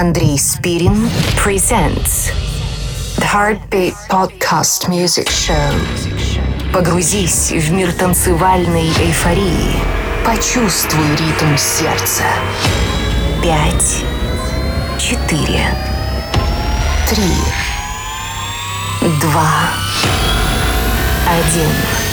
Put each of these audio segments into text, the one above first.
Андрей Спирин presents The Heartbeat Podcast Music Show. Погрузись в мир танцевальной эйфории. Почувствуй ритм сердца. Пять, четыре, три, два, один.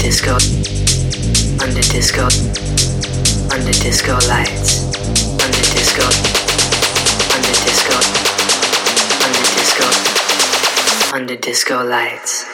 Disco. Under disco, under disco lights, under disco, under disco, under disco, under disco lights.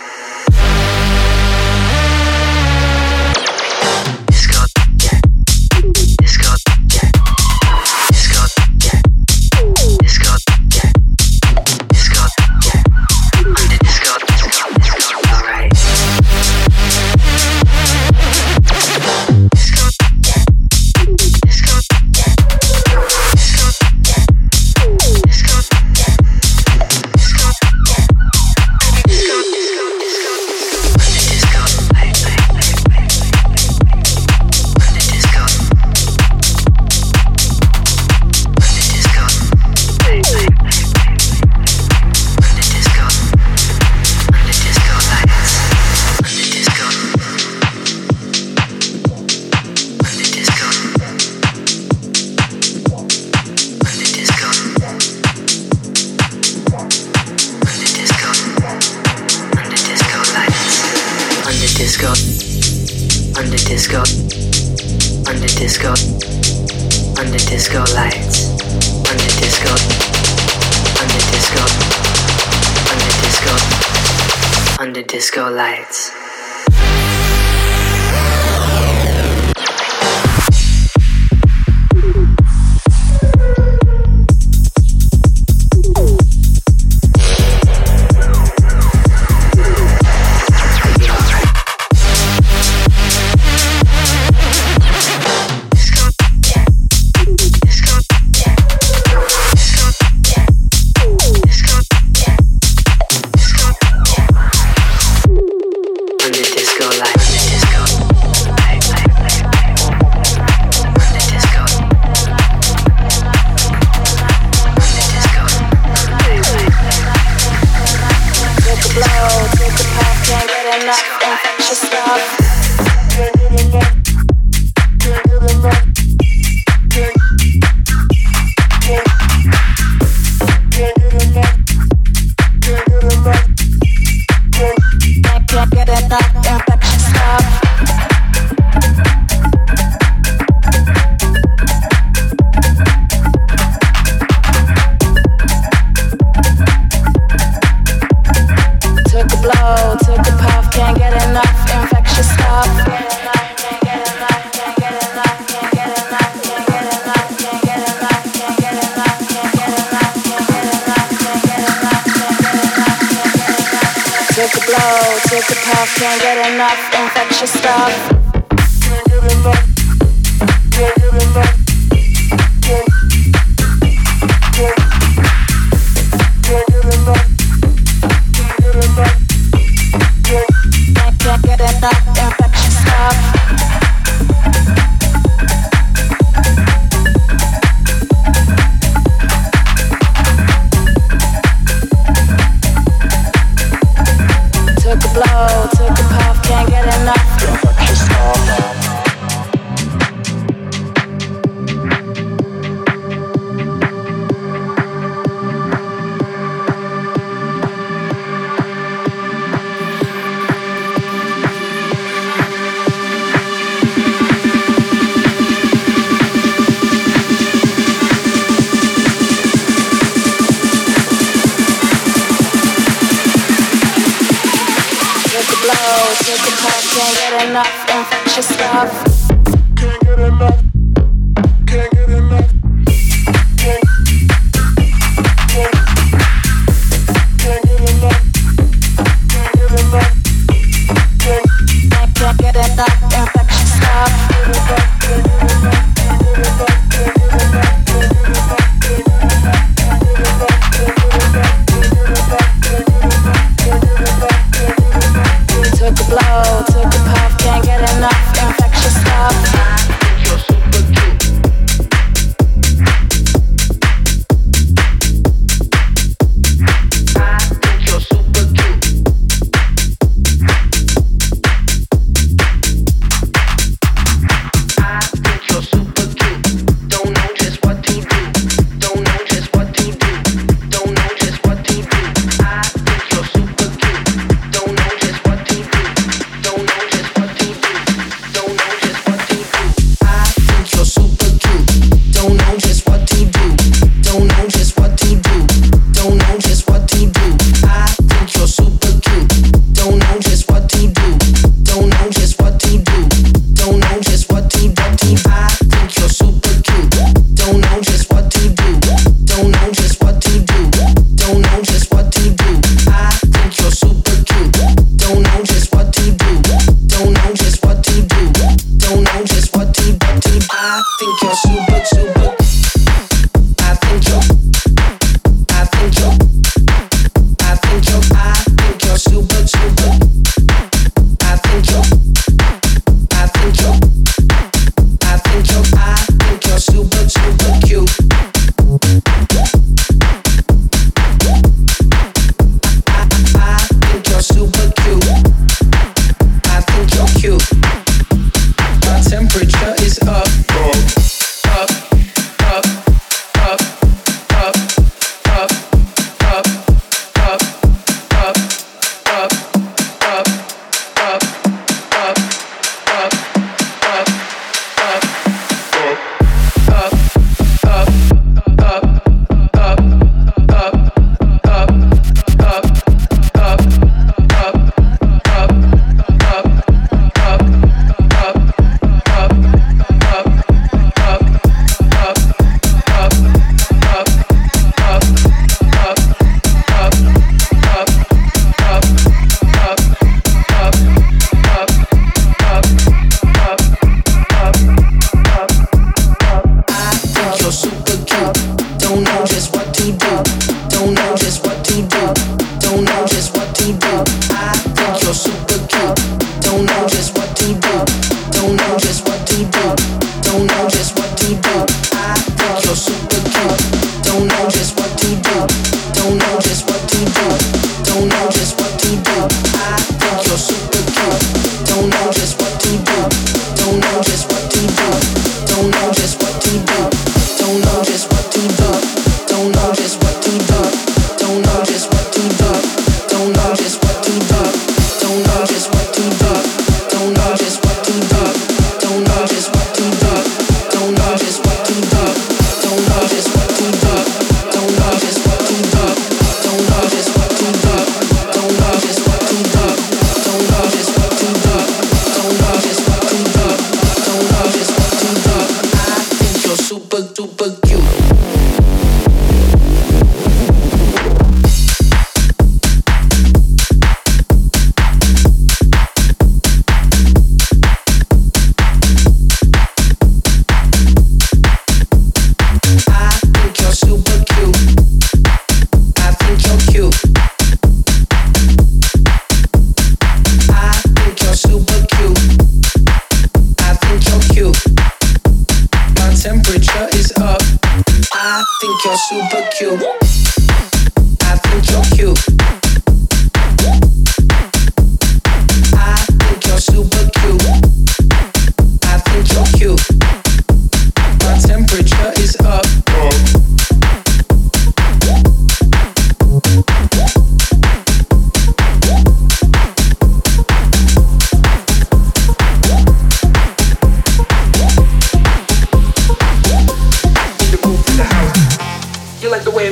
Know just what to do.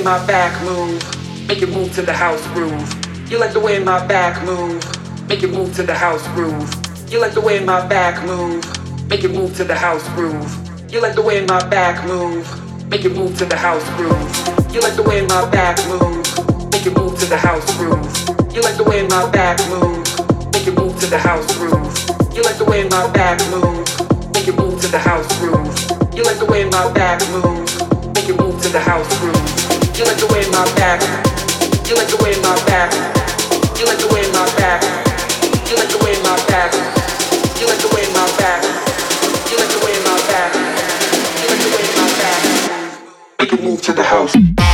My back move, make it move to the house groove. You like the way my back move, make it move to the house groove. You like the way my back move, make it move to the house groove. You like the way my back move, make it move to the house groove. You like the way my back move, make it move to the house groove. You like the way my back move, make it move to the house groove. You like the way my back move, make it move to the house groove. You like the way my back, way my back. You like the way my move to the house.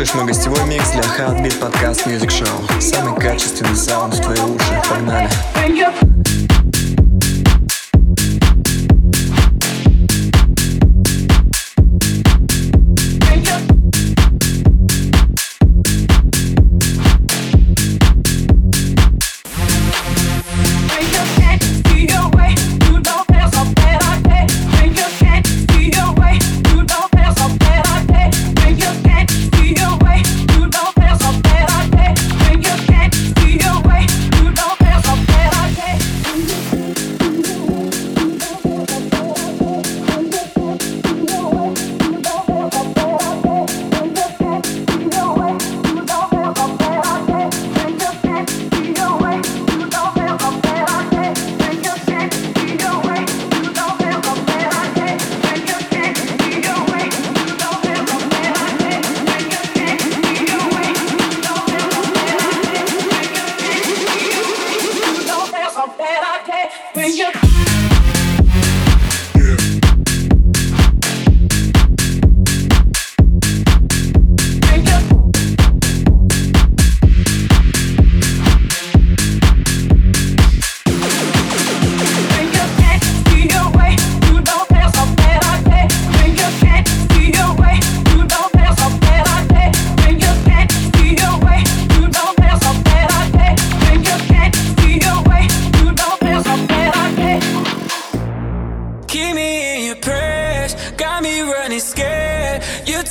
слушаешь мой гостевой микс для Heartbeat подкаст Music Show. Самый качественный саунд в твои уши. Погнали! Погнали!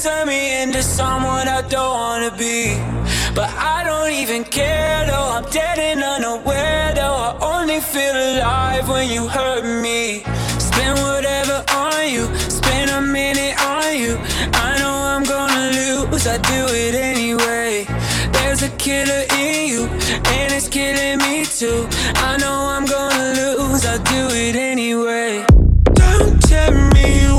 turn me into someone I don't wanna be. But I don't even care though, I'm dead and unaware though. I only feel alive when you hurt me. Spend whatever on you, spend a minute on you. I know I'm gonna lose, I do it anyway. There's a killer in you, and it's killing me too. I know I'm gonna lose, I do it anyway. Don't tell me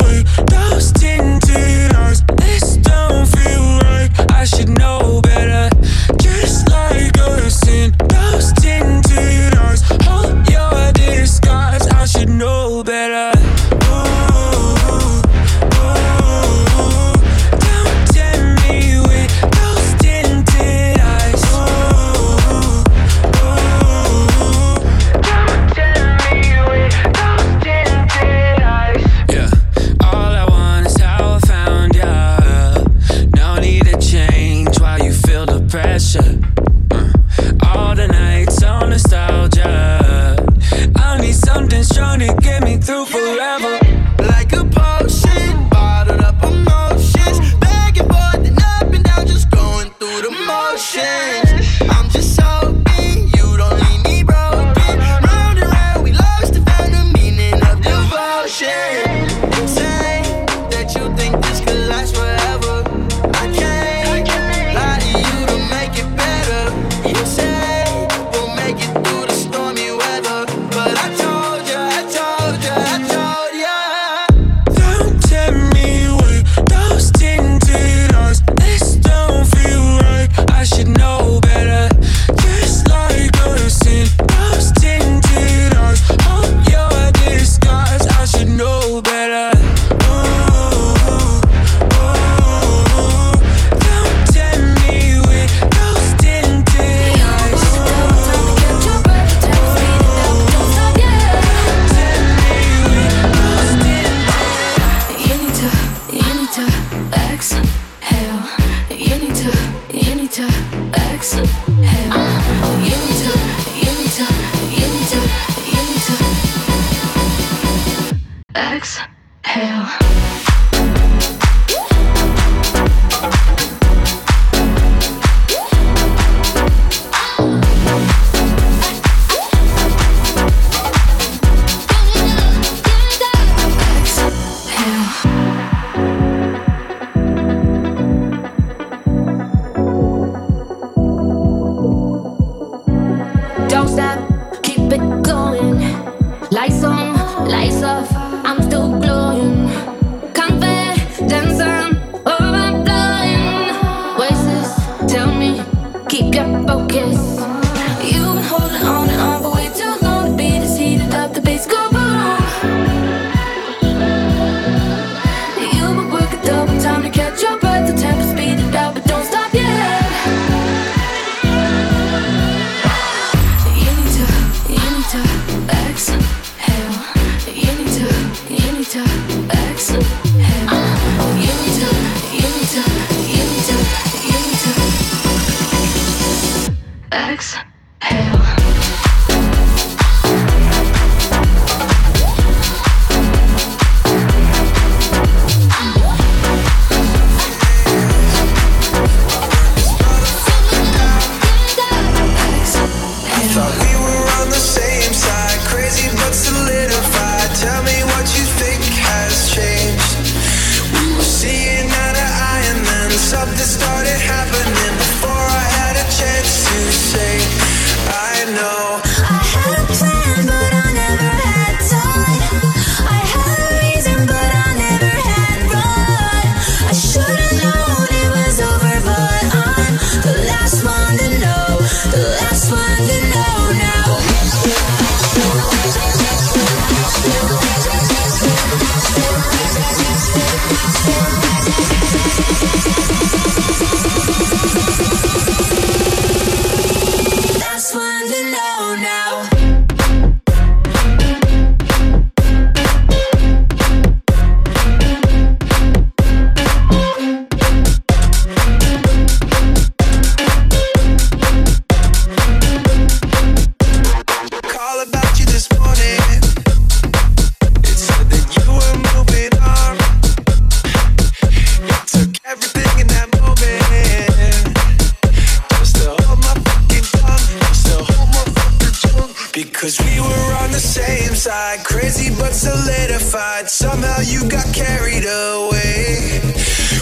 Cause we were on the same side, crazy but solidified. Somehow you got carried away.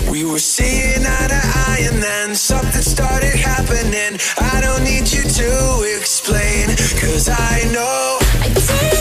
We were seeing eye to eye, and then something started happening. I don't need you to explain, cause I know. I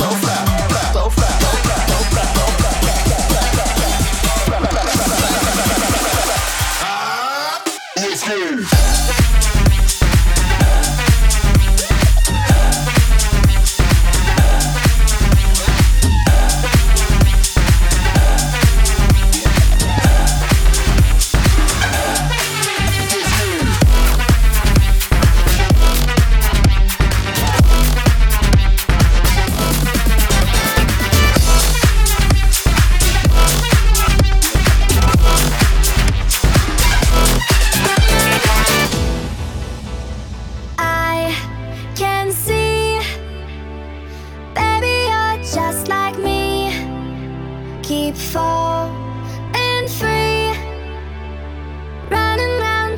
so fly.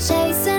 Chasing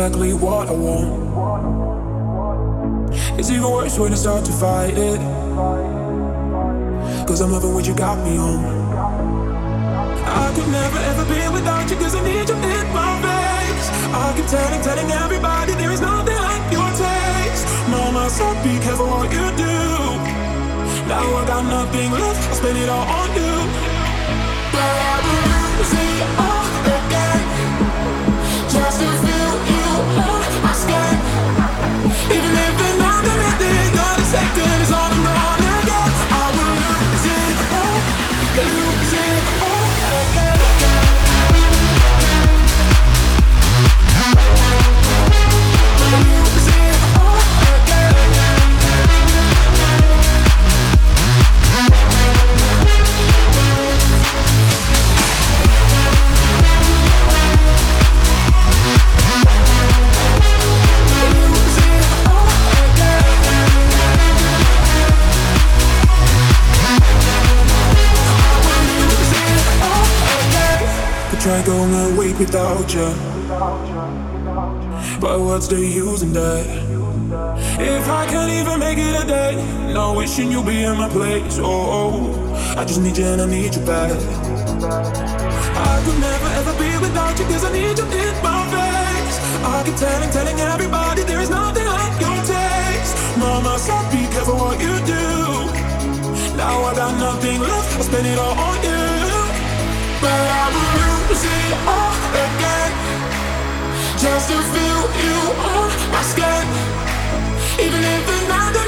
exactly what I want. It's even worse when I start to fight it. Cause I'm loving what you got me on. I could never ever be without you cause I need you in my face. I keep telling, telling everybody there is nothing like your taste. Mama said be careful what you do. Now I got nothing left, I spend it all on you. But it all again. Just to Could try going a week without you. But what's the use in that? If I can't even make it a day, no wishing you'll be in my place. Oh, I just need you and I need you back. I could never ever be without you cause I need you in my face. I keep telling, telling everybody there is nothing like your taste. Mama said be careful what you do. Now I got nothing left, I spend it all on you. Just to feel you on my skin. Even if the night